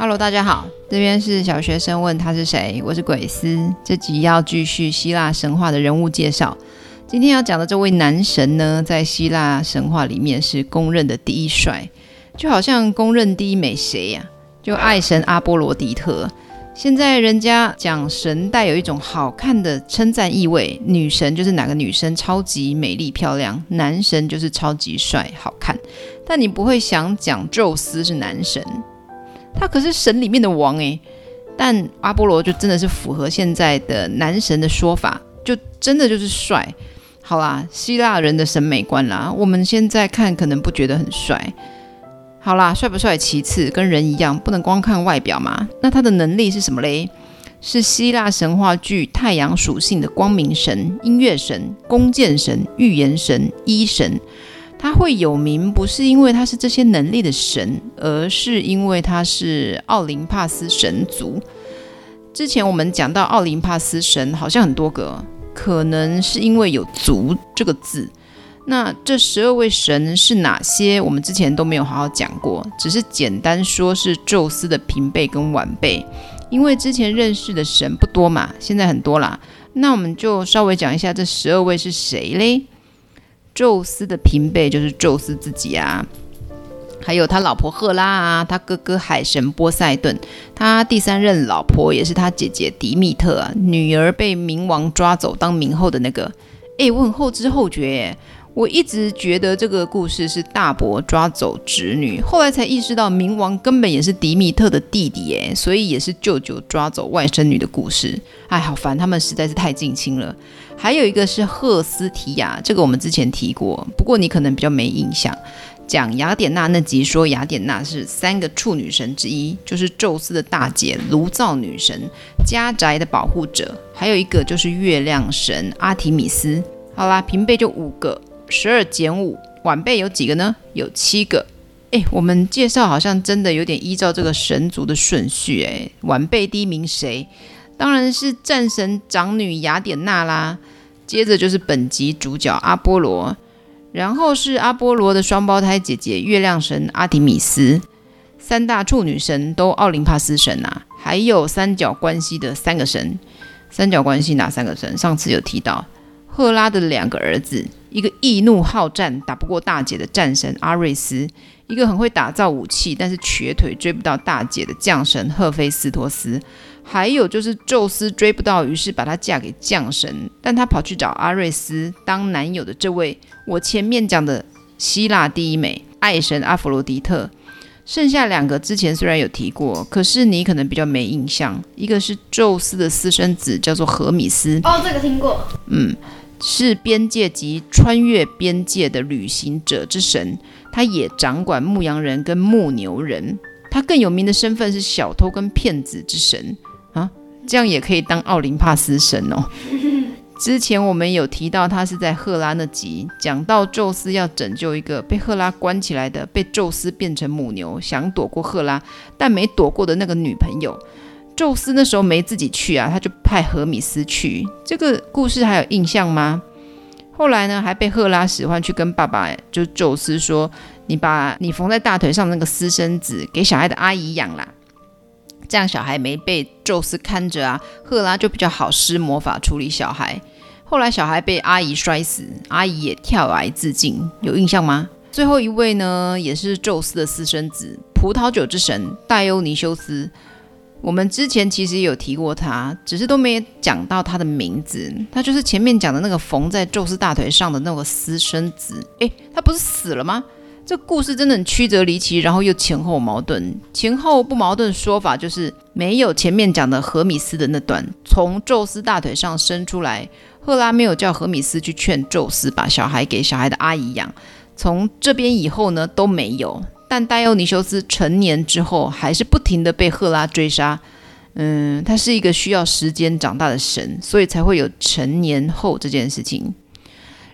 Hello，大家好，这边是小学生问他是谁，我是鬼斯。这集要继续希腊神话的人物介绍。今天要讲的这位男神呢，在希腊神话里面是公认的第一帅，就好像公认第一美谁呀、就爱神阿波罗狄特。现在人家讲神带有一种好看的称赞意味，女神就是哪个女生超级美丽漂亮，男神就是超级帅好看。但你不会想讲宙斯是男神。他可是神里面的王诶，但阿波罗就真的是符合现在的男神的说法，就真的就是帅。好啦，希腊人的审美观啦，我们现在看可能不觉得很帅。好啦，帅不帅其次，跟人一样，不能光看外表嘛。那他的能力是什么嘞？是希腊神话具太阳属性的光明神、音乐神、弓箭神、预言神、医神。他会有名，不是因为他是这些能力的神，而是因为他是奥林帕斯神族。之前我们讲到奥林帕斯神好像很多个，可能是因为有“族”这个字。那这十二位神是哪些？我们之前都没有好好讲过，只是简单说是宙斯的平辈跟晚辈。因为之前认识的神不多嘛，现在很多啦。那我们就稍微讲一下这十二位是谁嘞？宙斯的平辈就是宙斯自己啊，还有他老婆赫拉啊，他哥哥海神波塞顿，他第三任老婆也是他姐姐迪密特啊，女儿被冥王抓走当冥后的那个。诶，我很后知后觉耶，我一直觉得这个故事是大伯抓走侄女，后来才意识到冥王根本也是迪密特的弟弟耶，所以也是舅舅抓走外甥女的故事。哎，好烦，他们实在是太近亲了。还有一个是赫斯提亚，这个我们之前提过，不过你可能比较没印象。讲雅典娜那集说雅典娜是三个处女神之一，就是宙斯的大姐炉灶女神，家宅的保护者。还有一个就是月亮神阿提米斯。好啦，平辈就五个，十二减五，晚辈有几个呢？有七个。诶，我们介绍好像真的有点依照这个神族的顺序。诶，晚辈第一名谁？当然是战神长女雅典娜啦，接着就是本集主角阿波罗，然后是阿波罗的双胞胎姐姐月亮神阿提米斯，三大处女神都奥林帕斯神啊，还有三角关系的三个神，三角关系哪三个神？上次有提到，赫拉的两个儿子，一个易怒好战打不过大姐的战神阿瑞斯，一个很会打造武器但是瘸腿追不到大姐的将神赫菲斯托斯。还有就是宙斯追不到，于是把她嫁给将神，但他跑去找阿瑞斯当男友的这位，我前面讲的希腊第一美爱神阿佛罗狄特。剩下两个之前虽然有提过，可是你可能比较没印象。一个是宙斯的私生子，叫做荷米斯。哦，这个听过。嗯，是边界及穿越边界的旅行者之神，他也掌管牧羊人跟牧牛人。他更有名的身份是小偷跟骗子之神。这样也可以当奥林帕斯神哦。之前我们有提到，他是在赫拉那集讲到，宙斯要拯救一个被赫拉关起来的、被宙斯变成母牛、想躲过赫拉但没躲过的那个女朋友。宙斯那时候没自己去啊，他就派荷米斯去。这个故事还有印象吗？后来呢，还被赫拉使唤去跟爸爸，就宙斯说：“你把你缝在大腿上的那个私生子给小孩的阿姨养啦。”这样小孩没被宙斯看着啊，赫拉就比较好施魔法处理小孩。后来小孩被阿姨摔死，阿姨也跳崖自尽，有印象吗？最后一位呢，也是宙斯的私生子，葡萄酒之神戴欧尼修斯。我们之前其实有提过他，只是都没讲到他的名字。他就是前面讲的那个缝在宙斯大腿上的那个私生子。诶，他不是死了吗？这故事真的很曲折离奇，然后又前后矛盾。前后不矛盾说法就是没有前面讲的荷米斯的那段，从宙斯大腿上生出来，赫拉没有叫荷米斯去劝宙斯把小孩给小孩的阿姨养。从这边以后呢都没有。但戴欧尼修斯成年之后还是不停地被赫拉追杀。嗯，他是一个需要时间长大的神，所以才会有成年后这件事情。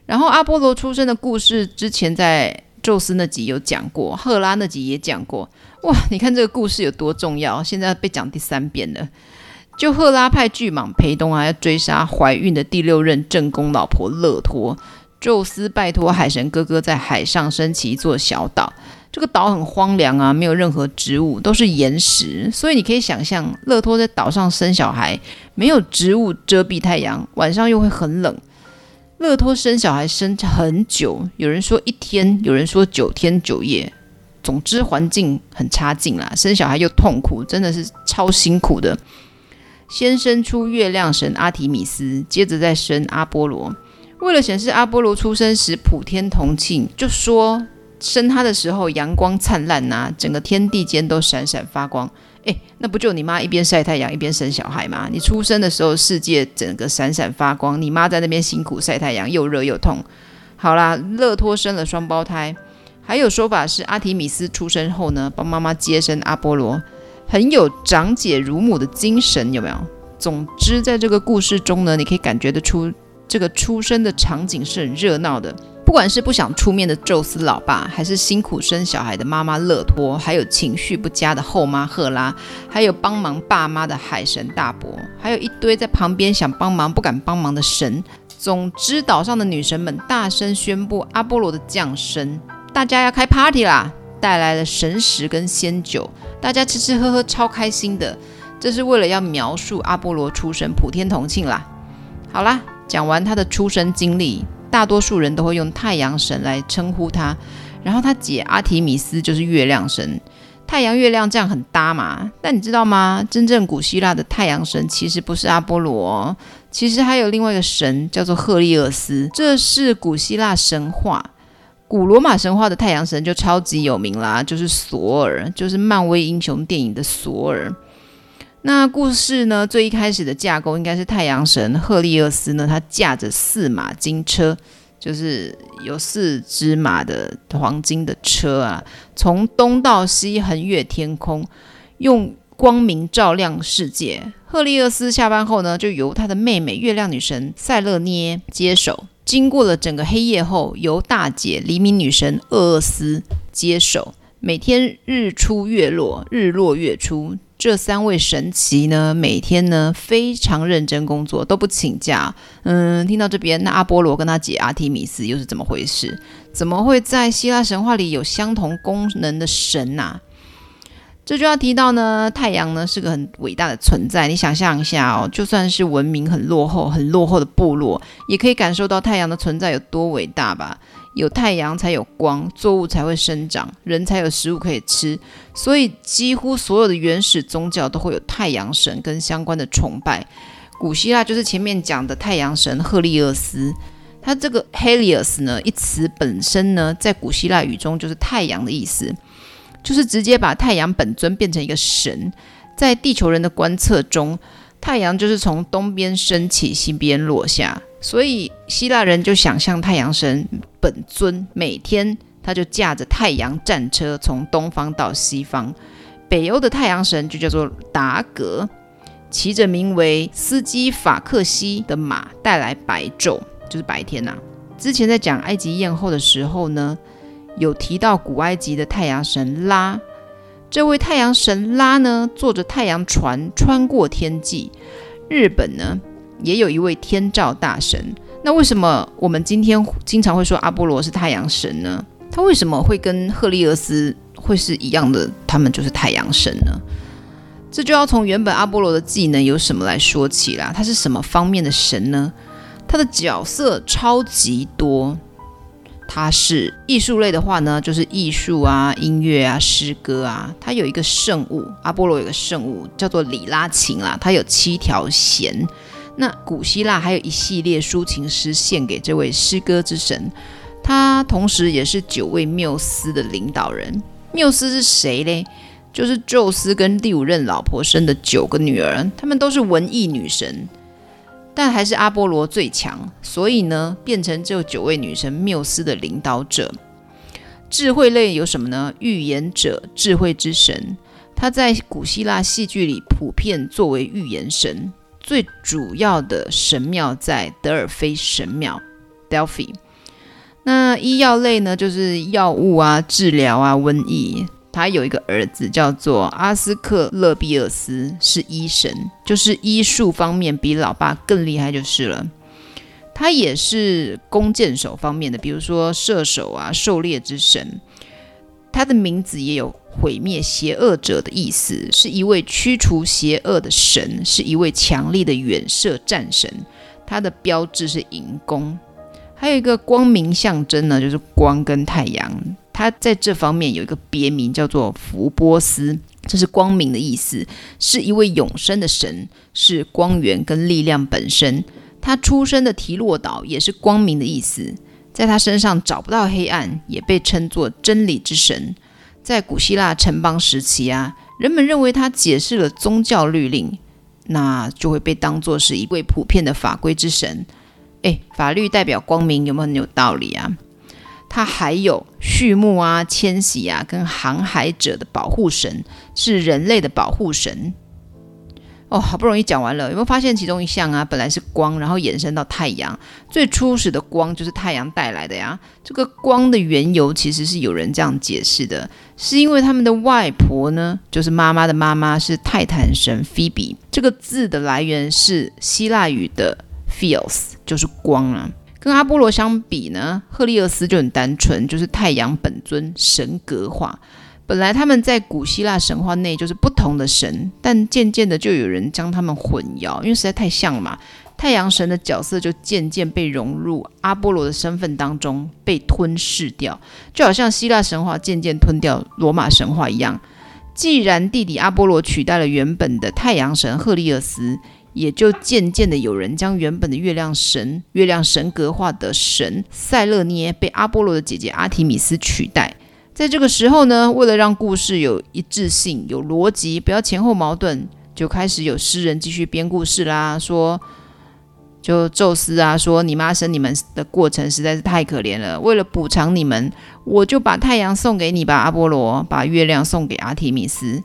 然后阿波罗出生的故事之前在。宙斯那集有讲过，赫拉那集也讲过。哇，你看这个故事有多重要，现在被讲第三遍了。就赫拉派巨蟒裴东啊，要追杀怀孕的第六任正宫老婆勒托。宙斯拜托海神哥哥在海上升起一座小岛，这个岛很荒凉啊，没有任何植物，都是岩石，所以你可以想象，乐托在岛上生小孩，没有植物遮蔽太阳，晚上又会很冷。乐托生小孩生很久，有人说一天，有人说九天九夜，总之环境很差劲啦，生小孩又痛苦，真的是超辛苦的。先生出月亮神阿提米斯，接着再生阿波罗。为了显示阿波罗出生时普天同庆，就说。生他的时候，阳光灿烂呐、整个天地间都闪闪发光。诶，那不就你妈一边晒太阳一边生小孩吗？你出生的时候，世界整个闪闪发光，你妈在那边辛苦晒太阳，又热又痛。好啦，乐托生了双胞胎，还有说法是阿提米斯出生后呢，帮妈妈接生阿波罗，很有长姐如母的精神，有没有？总之，在这个故事中呢，你可以感觉得出这个出生的场景是很热闹的。不管是不想出面的宙斯老爸，还是辛苦生小孩的妈妈乐托，还有情绪不佳的后妈赫拉，还有帮忙爸妈的海神大伯，还有一堆在旁边想帮忙不敢帮忙的神。总之，岛上的女神们大声宣布阿波罗的降生，大家要开 party 啦！带来了神食跟仙酒，大家吃吃喝喝超开心的。这是为了要描述阿波罗出生普天同庆啦。好啦，讲完他的出生经历。大多数人都会用太阳神来称呼他，然后他姐阿提米斯就是月亮神，太阳月亮这样很搭嘛。但你知道吗？真正古希腊的太阳神其实不是阿波罗，其实还有另外一个神叫做赫利俄斯，这是古希腊神话。古罗马神话的太阳神就超级有名啦，就是索尔，就是漫威英雄电影的索尔。那故事呢，最一开始的架构应该是太阳神赫利俄斯呢，他驾着四马金车，就是有四只马的黄金的车啊，从东到西横越天空，用光明照亮世界。赫利俄斯下班后呢，就由他的妹妹月亮女神塞勒涅接手。经过了整个黑夜后，由大姐黎明女神厄厄斯接手。每天日出月落，日落月出。这三位神祇呢，每天呢非常认真工作，都不请假。嗯，听到这边，那阿波罗跟他姐阿提米斯又是怎么回事？怎么会在希腊神话里有相同功能的神呐、啊？这就要提到呢，太阳呢是个很伟大的存在。你想象一下哦，就算是文明很落后、很落后的部落，也可以感受到太阳的存在有多伟大吧？有太阳才有光，作物才会生长，人才有食物可以吃。所以几乎所有的原始宗教都会有太阳神跟相关的崇拜。古希腊就是前面讲的太阳神赫利俄斯，他这个 Helios 呢一词本身呢，在古希腊语中就是太阳的意思，就是直接把太阳本尊变成一个神。在地球人的观测中，太阳就是从东边升起，西边落下。所以希腊人就想象太阳神本尊每天他就驾着太阳战车从东方到西方，北欧的太阳神就叫做达格，骑着名为斯基法克西的马带来白昼，就是白天呐、啊。之前在讲埃及艳后的时候呢，有提到古埃及的太阳神拉，这位太阳神拉呢坐着太阳船穿过天际，日本呢。也有一位天照大神，那为什么我们今天经常会说阿波罗是太阳神呢？他为什么会跟赫利俄斯会是一样的？他们就是太阳神呢？这就要从原本阿波罗的技能有什么来说起啦。他是什么方面的神呢？他的角色超级多。他是艺术类的话呢，就是艺术啊、音乐啊、诗歌啊。他有一个圣物，阿波罗有个圣物叫做里拉琴啊，它有七条弦。那古希腊还有一系列抒情诗献给这位诗歌之神，他同时也是九位缪斯的领导人。缪斯是谁嘞？就是宙斯跟第五任老婆生的九个女儿，她们都是文艺女神，但还是阿波罗最强，所以呢，变成这九位女神缪斯的领导者。智慧类有什么呢？预言者，智慧之神，他在古希腊戏剧里普遍作为预言神。最主要的神庙在德尔菲神庙 （Delphi）。那医药类呢，就是药物啊、治疗啊、瘟疫。他有一个儿子叫做阿斯克勒庇厄斯，是医神，就是医术方面比老爸更厉害就是了。他也是弓箭手方面的，比如说射手啊、狩猎之神。他的名字也有毁灭邪恶者的意思，是一位驱除邪恶的神，是一位强力的远射战神。他的标志是银弓，还有一个光明象征呢，就是光跟太阳。他在这方面有一个别名叫做福波斯，这是光明的意思，是一位永生的神，是光源跟力量本身。他出生的提洛岛也是光明的意思。在他身上找不到黑暗，也被称作真理之神。在古希腊城邦时期啊，人们认为他解释了宗教律令，那就会被当作是一位普遍的法规之神。诶，法律代表光明，有没有很有道理啊？他还有畜牧啊、迁徙啊、跟航海者的保护神，是人类的保护神。哦，好不容易讲完了，有没有发现其中一项啊？本来是光，然后延伸到太阳。最初始的光就是太阳带来的呀。这个光的缘由其实是有人这样解释的，是因为他们的外婆呢，就是妈妈的妈妈是泰坦神菲比。这个字的来源是希腊语的 Phils，就是光啊。跟阿波罗相比呢，赫利俄斯就很单纯，就是太阳本尊神格化。本来他们在古希腊神话内就是不同的神，但渐渐的就有人将他们混淆，因为实在太像了嘛。太阳神的角色就渐渐被融入阿波罗的身份当中，被吞噬掉，就好像希腊神话渐渐吞掉罗马神话一样。既然弟弟阿波罗取代了原本的太阳神赫利俄斯，也就渐渐的有人将原本的月亮神、月亮神格化的神塞勒涅被阿波罗的姐姐阿提米斯取代。在这个时候呢，为了让故事有一致性、有逻辑，不要前后矛盾，就开始有诗人继续编故事啦。说，就宙斯啊，说你妈生你们的过程实在是太可怜了，为了补偿你们，我就把太阳送给你吧，阿波罗，把月亮送给阿提米斯。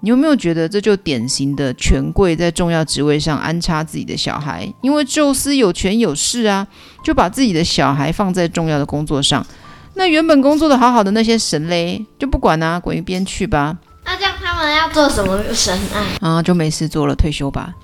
你有没有觉得这就典型的权贵在重要职位上安插自己的小孩？因为宙斯有权有势啊，就把自己的小孩放在重要的工作上。那原本工作的好好的那些神嘞，就不管啊，滚一边去吧。那这样他们要做什么神啊？啊，就没事做了，退休吧。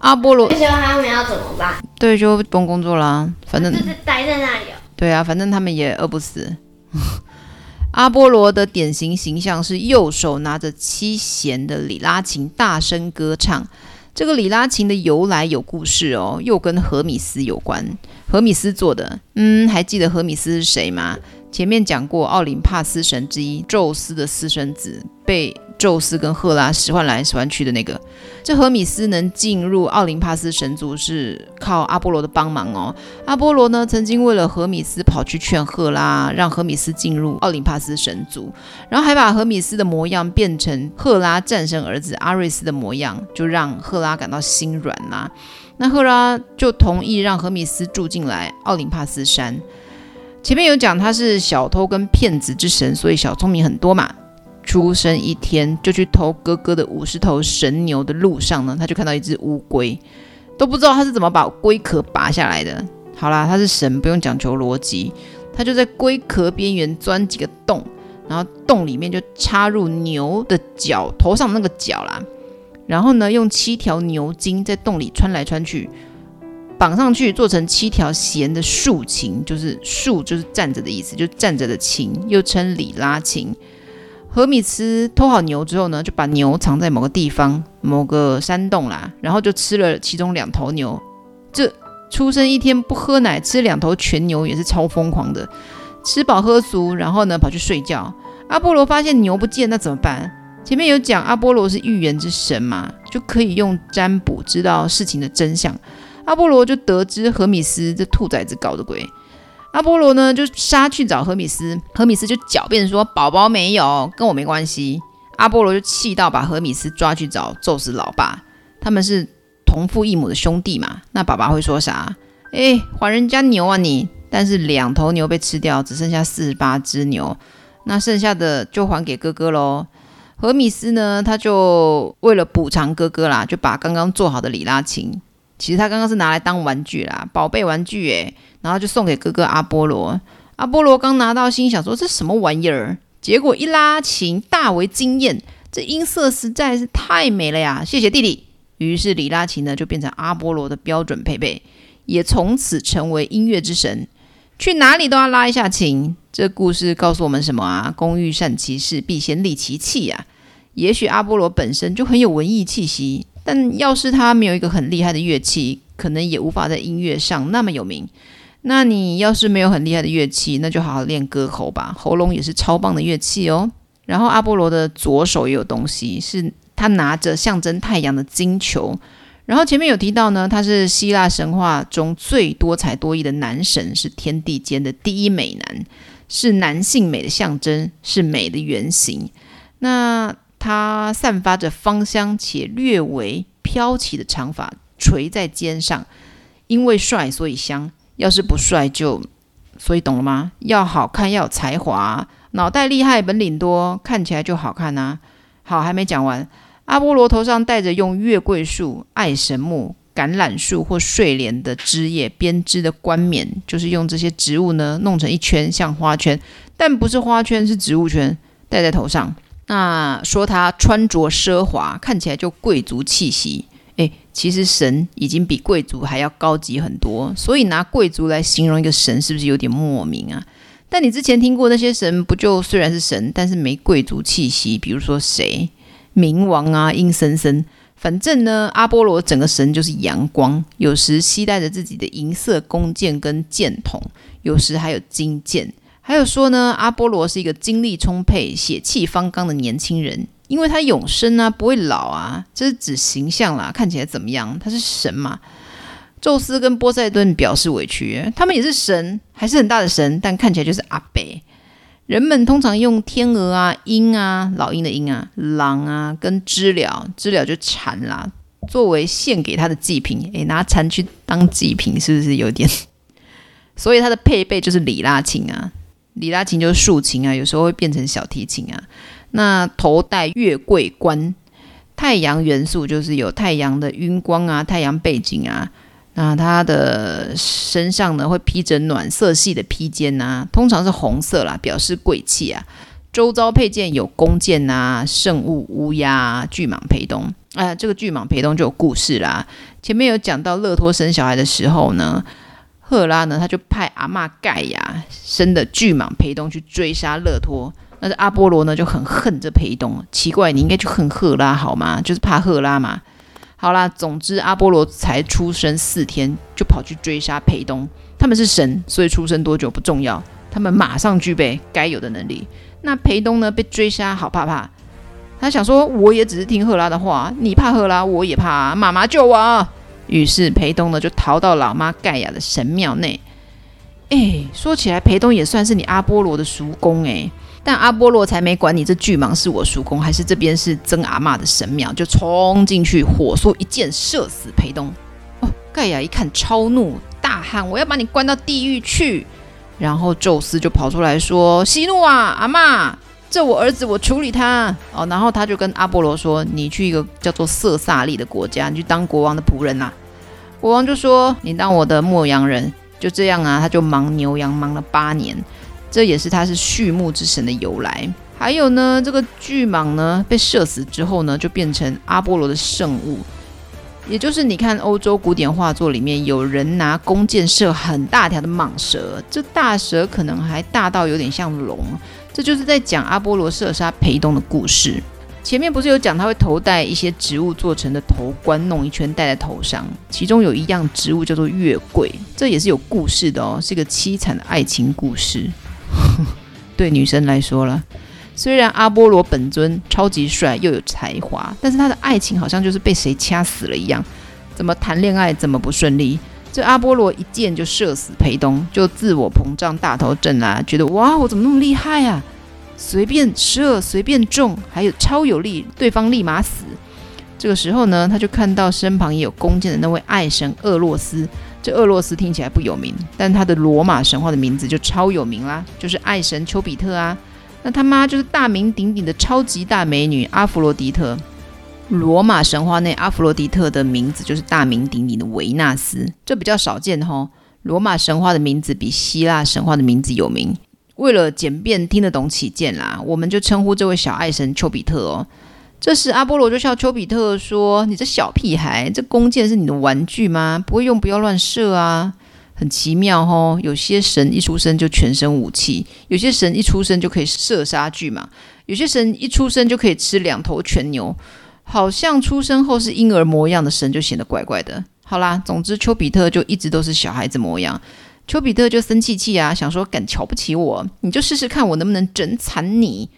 阿波罗退休他们要怎么办？对，就不用工作啦，反正就是待在那里哦。对啊，反正他们也饿不死。阿波罗的典型形象是右手拿着七弦的里拉琴，大声歌唱。这个里拉琴的由来有故事哦，又跟荷米斯有关。荷米斯做的，嗯，还记得荷米斯是谁吗？前面讲过，奥林帕斯神之一，宙斯的私生子，被宙斯跟赫拉使唤来使唤去的那个。这荷米斯能进入奥林帕斯神族，是靠阿波罗的帮忙哦。阿波罗呢，曾经为了荷米斯跑去劝赫拉，让荷米斯进入奥林帕斯神族，然后还把荷米斯的模样变成赫拉战胜儿子阿瑞斯的模样，就让赫拉感到心软啦、那赫拉就同意让荷米斯住进来奥林帕斯山。前面有讲他是小偷跟骗子之神，所以小聪明很多嘛。出生一天就去偷哥哥的五十头神牛的路上呢，他就看到一只乌龟，都不知道他是怎么把龟壳拔下来的。好啦，他是神，不用讲求逻辑，他就在龟壳边缘钻几个洞，然后洞里面就插入牛的角头上那个角啦，然后呢，用七条牛筋在洞里穿来穿去。绑上去，做成七条弦的竖琴，就是竖就是站着的意思，就站着的琴，又称里拉琴。何米斯偷好牛之后呢，就把牛藏在某个地方，某个山洞啦，然后就吃了其中两头牛。这出生一天不喝奶，吃两头全牛也是超疯狂的。吃饱喝足，然后呢跑去睡觉。阿波罗发现牛不见，那怎么办？前面有讲阿波罗是预言之神嘛，就可以用占卜知道事情的真相。阿波罗就得知何米斯这兔崽子搞的鬼，阿波罗呢就杀去找何米斯，何米斯就狡辩说宝宝没有，跟我没关系。阿波罗就气到把何米斯抓去找宙斯老爸，他们是同父异母的兄弟嘛，那爸爸会说啥？哎，还人家牛啊你！但是两头牛被吃掉，只剩下四十八只牛，那剩下的就还给哥哥喽。何米斯呢，他就为了补偿哥哥啦，就把刚刚做好的里拉琴。其实他刚刚是拿来当玩具啦，宝贝玩具诶，然后就送给哥哥阿波罗。阿波罗刚拿到，心想说这什么玩意儿？结果一拉琴，大为惊艳，这音色实在是太美了呀！谢谢弟弟。于是里拉琴呢就变成阿波罗的标准配备，也从此成为音乐之神。去哪里都要拉一下琴。这故事告诉我们什么啊？工欲善其事，必先利其器呀、啊。也许阿波罗本身就很有文艺气息，但要是他没有一个很厉害的乐器，可能也无法在音乐上那么有名。那你要是没有很厉害的乐器，那就好好练歌喉吧，喉咙也是超棒的乐器哦。然后阿波罗的左手也有东西，是他拿着象征太阳的金球。然后前面有提到呢，他是希腊神话中最多才多艺的男神，是天地间的第一美男，是男性美的象征，是美的原型。那他散发着芳香且略微飘起的长发垂在肩上，因为帅所以香。要是不帅就，所以懂了吗？要好看要有才华，脑袋厉害本领多，看起来就好看啊。好，还没讲完。阿波罗头上戴着用月桂树、爱神木、橄榄树或睡莲的枝叶编织的冠冕，就是用这些植物呢弄成一圈，像花圈，但不是花圈，是植物圈，戴在头上。那说他穿着奢华，看起来就贵族气息。诶，其实神已经比贵族还要高级很多，所以拿贵族来形容一个神，是不是有点莫名啊？但你之前听过那些神，不就虽然是神，但是没贵族气息？比如说谁？冥王啊，阴森森。反正呢，阿波罗整个神就是阳光，有时携带着自己的银色弓箭跟箭筒，有时还有金箭。还有说呢，阿波罗是一个精力充沛、血气方刚的年轻人，因为他永生啊，不会老啊。这是指形象啦，看起来怎么样？他是神嘛？宙斯跟波塞顿表示委屈，他们也是神，还是很大的神，但看起来就是阿伯。人们通常用天鹅啊、鹰啊、老鹰的鹰啊、狼啊，跟知了，知了就蝉啦，作为献给他的祭品。诶，拿蝉去当祭品，是不是有点？所以它的配备就是里拉琴啊，里拉琴就是竖琴啊，有时候会变成小提琴啊。那头戴月桂冠，太阳元素就是有太阳的晕光啊，太阳背景啊。那他的身上呢，会披着暖色系的披肩呐、通常是红色啦，表示贵气啊。周遭配件有弓箭啊、圣物、乌鸦、巨蟒陪东。啊、呃，这个巨蟒陪东就有故事啦。前面有讲到勒托生小孩的时候呢，赫拉呢，他就派阿嬷盖亚生的巨蟒陪东去追杀勒托。那这阿波罗呢就很恨这陪东，奇怪，你应该就恨赫拉好吗？就是怕赫拉嘛。好啦，总之阿波罗才出生四天，就跑去追杀裴东。他们是神，所以出生多久不重要，他们马上具备该有的能力。那裴东呢，被追杀，好怕怕。他想说，我也只是听赫拉的话，你怕赫拉，我也怕，妈妈救我。于是裴东呢，就逃到老妈盖亚的神庙内。哎，说起来，裴东也算是你阿波罗的叔公哎。但阿波罗才没管你这巨蟒是我叔公还是这边是曾阿妈的神庙，就冲进去，火速一箭射死裴东。哦，盖亚一看超怒，大喊：“我要把你关到地狱去！”然后宙斯就跑出来说：“息怒啊，阿妈，这我儿子，我处理他。”哦，然后他就跟阿波罗说：“你去一个叫做色萨利的国家，你去当国王的仆人呐、啊。”国王就说：“你当我的牧羊人。”就这样啊，他就忙牛羊忙了八年。这也是他是畜牧之神的由来。还有呢，这个巨蟒呢被射死之后呢，就变成阿波罗的圣物，也就是你看欧洲古典画作里面有人拿弓箭射很大条的蟒蛇，这大蛇可能还大到有点像龙。这就是在讲阿波罗射杀裴东的故事。前面不是有讲他会头戴一些植物做成的头冠，弄一圈戴在头上，其中有一样植物叫做月桂，这也是有故事的哦，是一个凄惨的爱情故事。对女生来说了，虽然阿波罗本尊超级帅又有才华，但是他的爱情好像就是被谁掐死了一样，怎么谈恋爱怎么不顺利。这阿波罗一箭就射死裴东，就自我膨胀大头症啦，觉得哇，我怎么那么厉害啊？随便射随便中，还有超有力，对方立马死。这个时候呢，他就看到身旁也有弓箭的那位爱神厄洛斯。这俄罗斯听起来不有名，但他的罗马神话的名字就超有名啦，就是爱神丘比特啊。那他妈就是大名鼎鼎的超级大美女阿弗罗狄特。罗马神话内阿弗罗狄特的名字就是大名鼎鼎的维纳斯，这比较少见吼。罗马神话的名字比希腊神话的名字有名。为了简便听得懂起见啦，我们就称呼这位小爱神丘比特哦。这时，阿波罗就笑丘比特说：“你这小屁孩，这弓箭是你的玩具吗？不会用不要乱射啊！”很奇妙哦。有些神一出生就全身武器，有些神一出生就可以射杀巨蟒，有些神一出生就可以吃两头全牛。好像出生后是婴儿模样的神就显得怪怪的。好啦，总之丘比特就一直都是小孩子模样。丘比特就生气气啊，想说敢瞧不起我，你就试试看我能不能整惨你。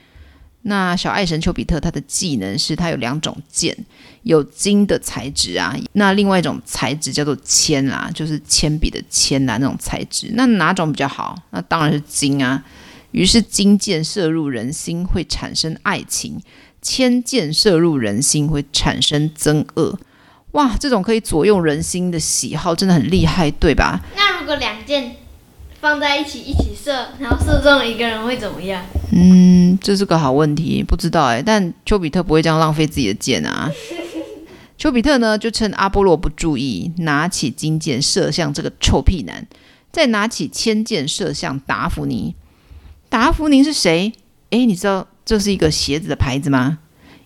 那小爱神丘比特他的技能是他有两种剑，有金的材质啊，那另外一种材质叫做铅啊，就是铅笔的铅啊那种材质。那哪种比较好？那当然是金啊。于是金箭射入人心会产生爱情。铅箭射入人心会产生憎恶，哇！这种可以左右人心的喜好真的很厉害，对吧？那如果两件放在一起一起射，然后射中一个人会怎么样？嗯，这是个好问题，不知道哎。但丘比特不会这样浪费自己的箭啊。丘比特呢，就趁阿波罗不注意，拿起金箭射向这个臭屁男，再拿起千箭射向达芙妮。达芙妮是谁？哎，你知道？这是一个鞋子的牌子吗？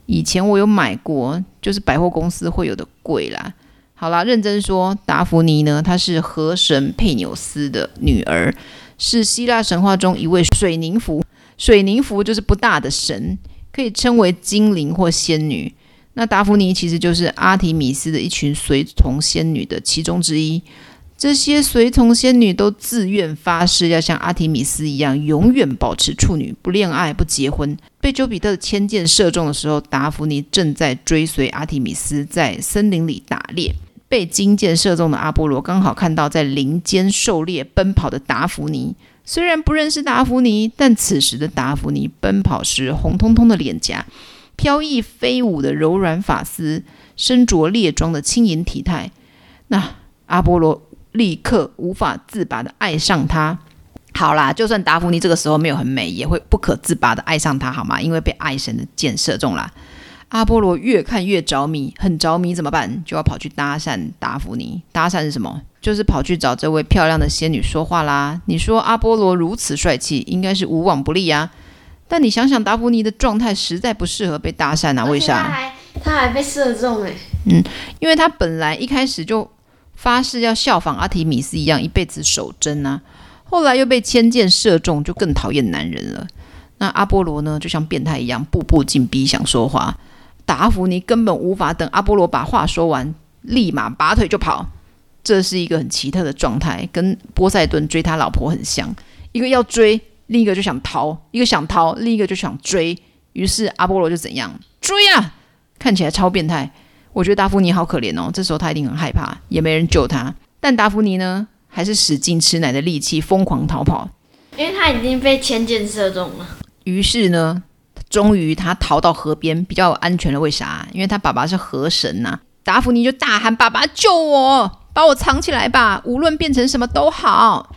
以前我有买过，就是百货公司会有的贵啦。好啦，认真说，达芙妮呢，她是河神佩纽斯的女儿，是希腊神话中一位水宁芙。水宁芙就是不大的神，可以称为精灵或仙女。那达芙妮其实就是阿提米斯的一群随从仙女的其中之一。这些随从仙女都自愿发誓要像阿提米斯一样，永远保持处女，不恋爱，不结婚。被丘比特的千箭射中的时候，达芙妮正在追随阿提米斯在森林里打猎。被金箭射中的阿波罗刚好看到在林间狩猎奔跑的达芙妮，虽然不认识达芙妮，但此时的达芙妮奔跑时红彤彤的脸颊，飘逸飞舞的柔软发丝，身着猎装的轻盈体态。那阿波罗。立刻无法自拔的爱上她。好啦，就算达芙妮这个时候没有很美，也会不可自拔的爱上她，好吗？因为被爱神的箭射中了。阿波罗越看越着迷，很着迷怎么办？就要跑去搭讪达芙妮。搭讪是什么？就是跑去找这位漂亮的仙女说话啦。你说阿波罗如此帅气，应该是无往不利啊。但你想想，达芙妮的状态实在不适合被搭讪啊。为啥？他还他还被射中哎。嗯，因为他本来一开始就。发誓要效仿阿提米斯一样一辈子守贞啊，后来又被千箭射中，就更讨厌男人了。那阿波罗呢，就像变态一样，步步紧逼想说话。达芙妮根本无法等阿波罗把话说完，立马拔腿就跑。这是一个很奇特的状态，跟波塞顿追他老婆很像，一个要追，另一个就想逃；一个想逃，另一个就想追。于是阿波罗就怎样追啊？看起来超变态。我觉得达芙妮好可怜哦，这时候他一定很害怕，也没人救他。但达芙妮呢，还是使尽吃奶的力气，疯狂逃跑，因为他已经被千箭射中了。于是呢，终于他逃到河边，比较安全了。为啥？因为他爸爸是河神呐、达芙妮就大喊：“爸爸救我，把我藏起来吧，无论变成什么都好。”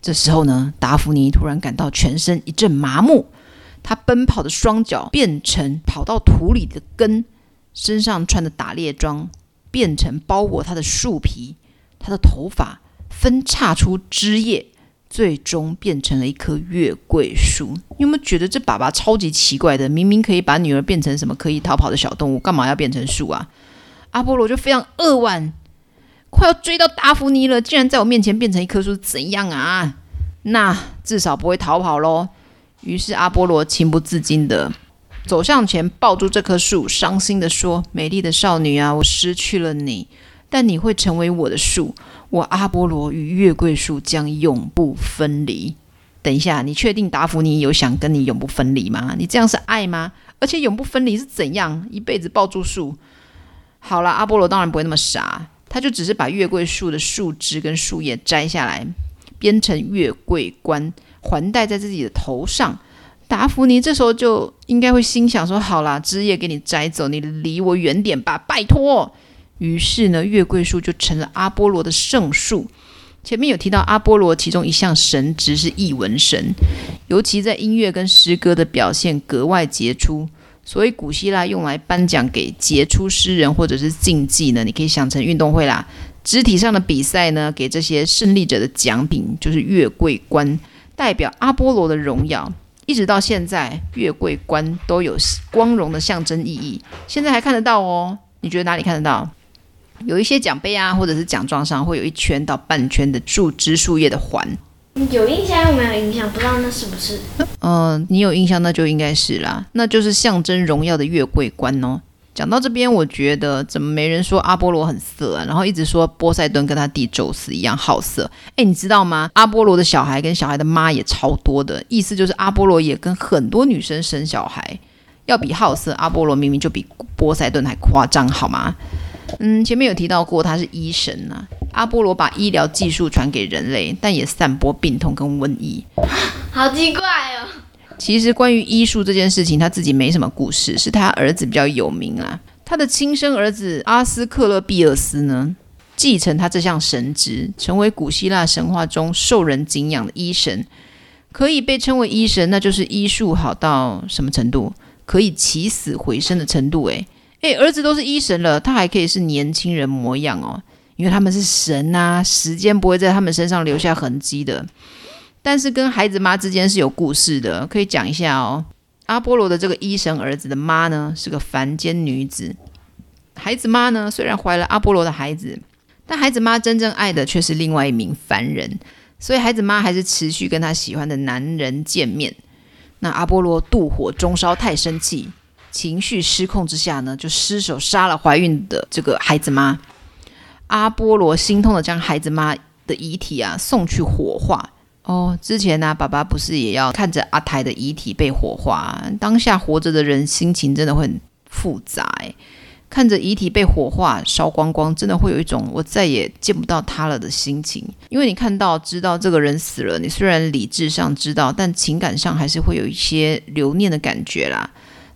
这时候呢，达芙妮突然感到全身一阵麻木，她奔跑的双脚变成跑到土里的根。身上穿的打猎装变成包裹她的树皮，她的头发分叉出枝叶，最终变成了一棵月桂树。你有没有觉得这爸爸超级奇怪的？明明可以把女儿变成什么可以逃跑的小动物，干嘛要变成树啊？阿波罗就非常扼腕，快要追到达芙妮了，竟然在我面前变成一棵树，怎样啊？那至少不会逃跑喽。于是阿波罗情不自禁的。走向前，抱住这棵树，伤心地说：“美丽的少女啊，我失去了你，但你会成为我的树。我阿波罗与月桂树将永不分离。”等一下，你确定达芙妮有想跟你永不分离吗？你这样是爱吗？而且永不分离是怎样？一辈子抱住树？好了，阿波罗当然不会那么傻，他就只是把月桂树的树枝跟树叶摘下来，编成月桂冠，环戴在自己的头上。达芙妮这时候就应该会心想说：“好啦，枝叶给你摘走，你离我远点吧，拜托。”于是呢，月桂树就成了阿波罗的圣树。前面有提到阿波罗其中一项神职是译文神，尤其在音乐跟诗歌的表现格外杰出，所以古希腊用来颁奖给杰出诗人或者是竞技呢，你可以想成运动会啦，肢体上的比赛呢，给这些胜利者的奖品就是月桂冠，代表阿波罗的荣耀。一直到现在，月桂冠都有光荣的象征意义。现在还看得到哦？你觉得哪里看得到？有一些奖杯啊，或者是奖状上会有一圈到半圈的树枝树叶的环。有印象又没有印象，不知道那是不是？嗯、呃，你有印象那就应该是啦，那就是象征荣耀的月桂冠哦。讲到这边，我觉得怎么没人说阿波罗很色啊？然后一直说波塞顿跟他弟宙斯一样好色。哎，你知道吗？阿波罗的小孩跟小孩的妈也超多的，意思就是阿波罗也跟很多女生生小孩。要比好色，阿波罗明明就比波塞顿还夸张，好吗？嗯，前面有提到过他是医神呐、啊。阿波罗把医疗技术传给人类，但也散播病痛跟瘟疫。好奇怪哦。其实关于医术这件事情，他自己没什么故事，是他儿子比较有名啊。他的亲生儿子阿斯克勒庇俄斯呢，继承他这项神职，成为古希腊神话中受人敬仰的医神。可以被称为医神，那就是医术好到什么程度？可以起死回生的程度。诶诶，儿子都是医神了，他还可以是年轻人模样哦，因为他们是神啊，时间不会在他们身上留下痕迹的。但是跟孩子妈之间是有故事的，可以讲一下哦。阿波罗的这个医神儿子的妈呢，是个凡间女子。孩子妈呢，虽然怀了阿波罗的孩子，但孩子妈真正爱的却是另外一名凡人，所以孩子妈还是持续跟他喜欢的男人见面。那阿波罗妒火中烧，太生气，情绪失控之下呢，就失手杀了怀孕的这个孩子妈。阿波罗心痛的将孩子妈的遗体啊送去火化。哦，之前呢、爸爸不是也要看着阿台的遗体被火化？当下活着的人心情真的会很复杂，看着遗体被火化烧光光，真的会有一种我再也见不到他了的心情。因为你看到知道这个人死了，你虽然理智上知道，但情感上还是会有一些留念的感觉啦。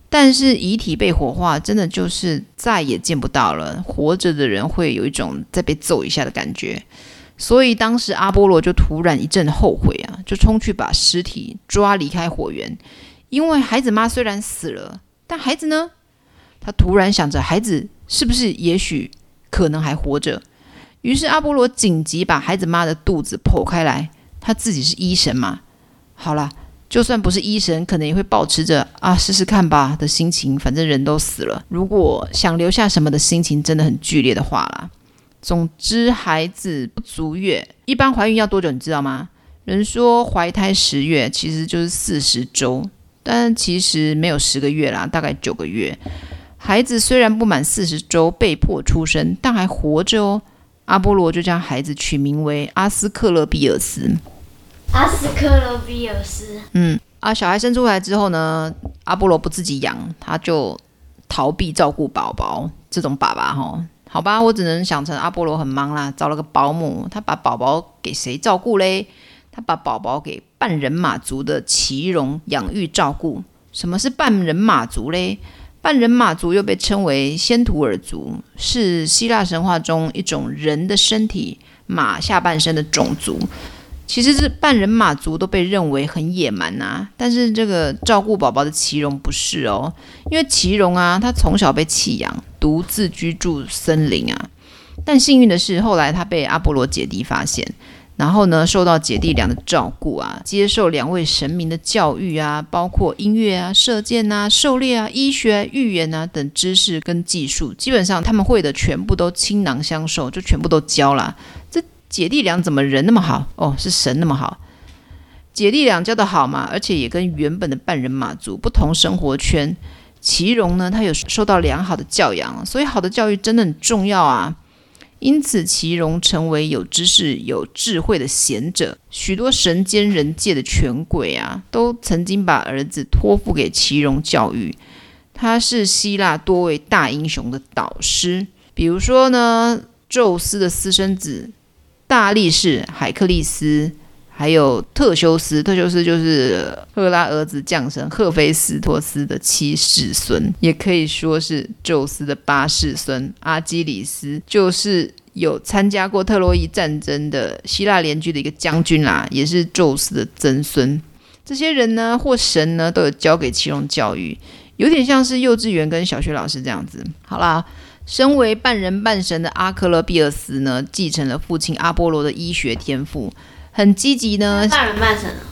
但是遗体被火化，真的就是再也见不到了。活着的人会有一种再被揍一下的感觉。所以当时阿波罗就突然一阵后悔啊，就冲去把尸体抓离开火源。因为孩子妈虽然死了，但孩子呢？他突然想着，孩子是不是也许可能还活着？于是阿波罗紧急把孩子妈的肚子剖开来。他自己是医生嘛，好了，就算不是医神，可能也会保持着啊试试看吧的心情。反正人都死了，如果想留下什么的心情真的很剧烈的话啦。总之，孩子不足月，一般怀孕要多久？你知道吗？人说怀胎十月，其实就是四十周，但其实没有十个月啦，大概九个月。孩子虽然不满四十周被迫出生，但还活着哦。阿波罗就将孩子取名为阿斯克勒庇尔斯。阿斯克罗比俄斯。嗯，啊，小孩生出来之后呢，阿波罗不自己养，他就逃避照顾宝宝。这种爸爸哈。好吧，我只能想成阿波罗很忙啦，找了个保姆。他把宝宝给谁照顾嘞？他把宝宝给半人马族的奇荣养育照顾。什么是半人马族嘞？半人马族又被称为仙图尔族，是希腊神话中一种人的身体马下半身的种族。其实是半人马族都被认为很野蛮啊，但是这个照顾宝宝的奇荣不是哦，因为奇荣啊，他从小被弃养，独自居住森林啊。但幸运的是，后来他被阿波罗姐弟发现，然后呢，受到姐弟俩的照顾啊，接受两位神明的教育啊，包括音乐啊、射箭啊、狩猎啊、医学、啊预言啊等知识跟技术，基本上他们会的全部都倾囊相授，就全部都教了。姐弟俩怎么人那么好？哦，是神那么好。姐弟俩教得好嘛，而且也跟原本的半人马族不同生活圈。奇荣呢，他有受到良好的教养，所以好的教育真的很重要啊。因此，奇荣成为有知识、有智慧的贤者。许多神间人界的权贵啊，都曾经把儿子托付给奇荣教育。他是希腊多位大英雄的导师，比如说呢，宙斯的私生子。大力士海克力斯，还有特修斯，特修斯就是赫拉儿子降神赫菲斯托斯的七世孙，也可以说是宙斯的八世孙。阿基里斯就是有参加过特洛伊战争的希腊联军的一个将军啦，也是宙斯的曾孙。这些人呢，或神呢，都有交给其中教育，有点像是幼稚园跟小学老师这样子。好啦。身为半人半神的阿克勒庇尔斯呢，继承了父亲阿波罗的医学天赋，很积极呢。半人半神啊？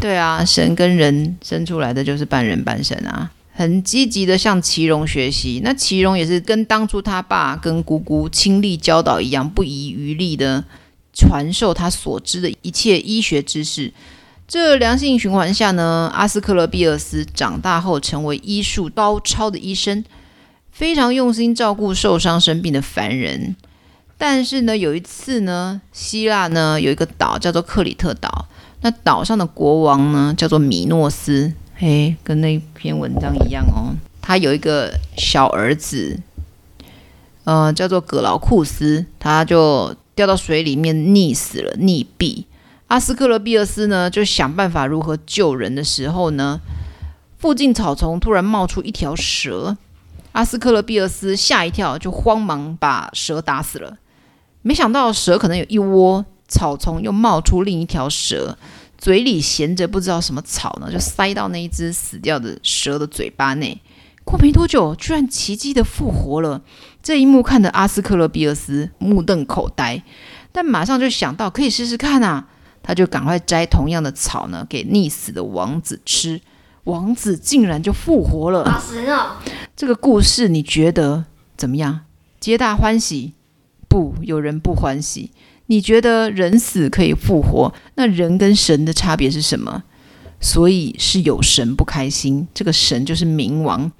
对啊，神跟人生出来的就是半人半神啊。很积极的向奇荣学习。那奇荣也是跟当初他爸跟姑姑亲力教导一样，不遗余力的传授他所知的一切医学知识。这良性循环下呢，阿斯克勒庇尔斯长大后成为医术高超的医生，非常用心照顾受伤生病的凡人。但是呢，有一次呢，希腊呢有一个岛叫做克里特岛，那岛上的国王呢叫做米诺斯，嘿，跟那篇文章一样哦。他有一个小儿子，呃，叫做葛劳库斯，他就掉到水里面溺死了，溺毙。阿斯克勒庇俄斯呢，就想办法如何救人的时候呢，附近草丛突然冒出一条蛇，阿斯克勒庇俄斯吓一跳，就慌忙把蛇打死了。没想到蛇可能有一窝，草丛又冒出另一条蛇，嘴里衔着不知道什么草呢，就塞到那一只死掉的蛇的嘴巴内。过没多久，居然奇迹的复活了。这一幕看得阿斯克勒庇俄斯目瞪口呆，但马上就想到可以试试看啊。他就赶快摘同样的草呢，给溺死的王子吃，王子竟然就复活了。好神哦！这个故事你觉得怎么样？皆大欢喜？不，有人不欢喜。你觉得人死可以复活？那人跟神的差别是什么？所以是有神不开心。这个神就是冥王。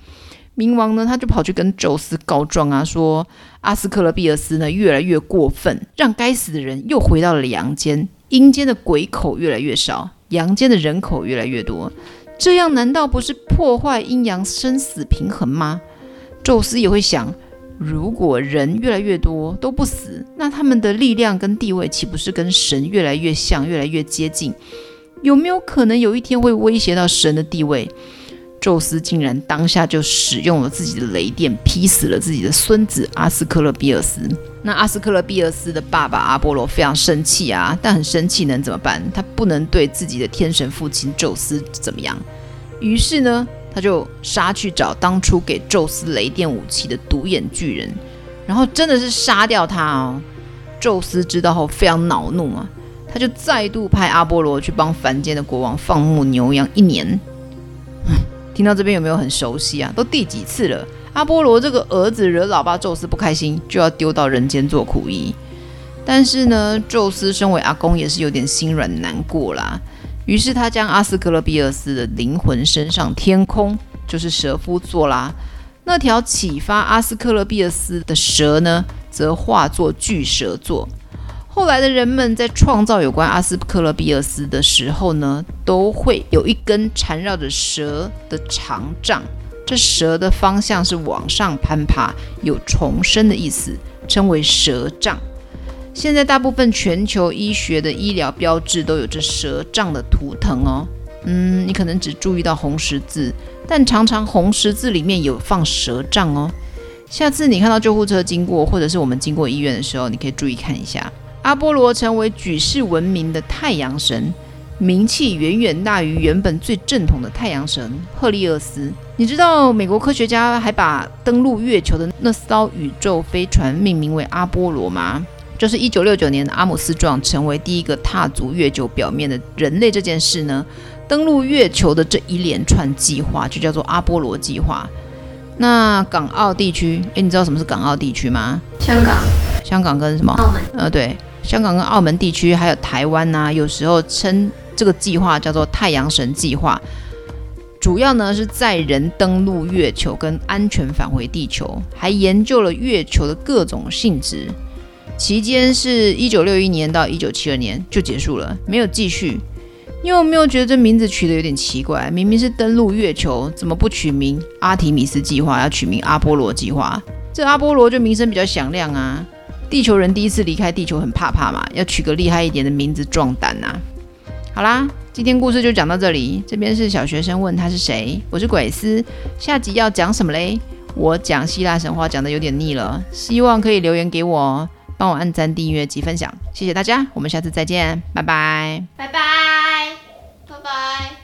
冥王呢，他就跑去跟宙斯告状啊，说阿斯克勒庇俄斯呢越来越过分，让该死的人又回到了阳间。阴间的鬼口越来越少，阳间的人口越来越多，这样难道不是破坏阴阳生死平衡吗？宙斯也会想，如果人越来越多都不死，那他们的力量跟地位岂不是跟神越来越像，越来越接近？有没有可能有一天会威胁到神的地位？宙斯竟然当下就使用了自己的雷电，劈死了自己的孙子阿斯克勒庇尔斯。那阿斯克勒庇尔斯的爸爸阿波罗非常生气啊，但很生气能怎么办？他不能对自己的天神父亲宙斯怎么样？于是呢，他就杀去找当初给宙斯雷电武器的独眼巨人，然后真的是杀掉他哦。宙斯知道后非常恼怒啊，他就再度派阿波罗去帮凡间的国王放牧牛羊一年。听到这边有没有很熟悉啊？都第几次了？阿波罗这个儿子惹老爸宙斯不开心，就要丢到人间做苦役。但是呢，宙斯身为阿公也是有点心软难过啦。于是他将阿斯克勒庇俄斯的灵魂升上天空，就是蛇夫座啦。那条启发阿斯克勒庇俄斯的蛇呢，则化作巨蛇座。后来的人们在创造有关阿斯克勒庇俄斯的时候呢，都会有一根缠绕着蛇的长杖。这蛇的方向是往上攀爬，有重生的意思，称为蛇杖。现在大部分全球医学的医疗标志都有这蛇杖的图腾哦。嗯，你可能只注意到红十字，但常常红十字里面有放蛇杖哦。下次你看到救护车经过，或者是我们经过医院的时候，你可以注意看一下。阿波罗成为举世闻名的太阳神。名气远远大于原本最正统的太阳神赫利厄斯。你知道美国科学家还把登陆月球的那艘宇宙飞船命名为阿波罗吗？就是一九六九年的阿姆斯壮成为第一个踏足月球表面的人类这件事呢，登陆月球的这一连串计划就叫做阿波罗计划。那港澳地区，诶，你知道什么是港澳地区吗？香港。香港跟什么？澳门。呃，对，香港跟澳门地区还有台湾呐、有时候称。这个计划叫做太阳神计划，主要呢是载人登陆月球跟安全返回地球，还研究了月球的各种性质。期间是一九六一年到一九七二年就结束了，没有继续。你有没有觉得这名字取得有点奇怪？明明是登陆月球，怎么不取名阿提米斯计划，要取名阿波罗计划？这阿波罗就名声比较响亮啊。地球人第一次离开地球很怕怕嘛，要取个厉害一点的名字壮胆呐。好啦，今天故事就讲到这里。这边是小学生问他是谁，我是鬼斯。下集要讲什么嘞？我讲希腊神话讲得有点腻了，希望可以留言给我，帮我按赞、订阅及分享，谢谢大家，我们下次再见，拜拜拜拜，拜拜。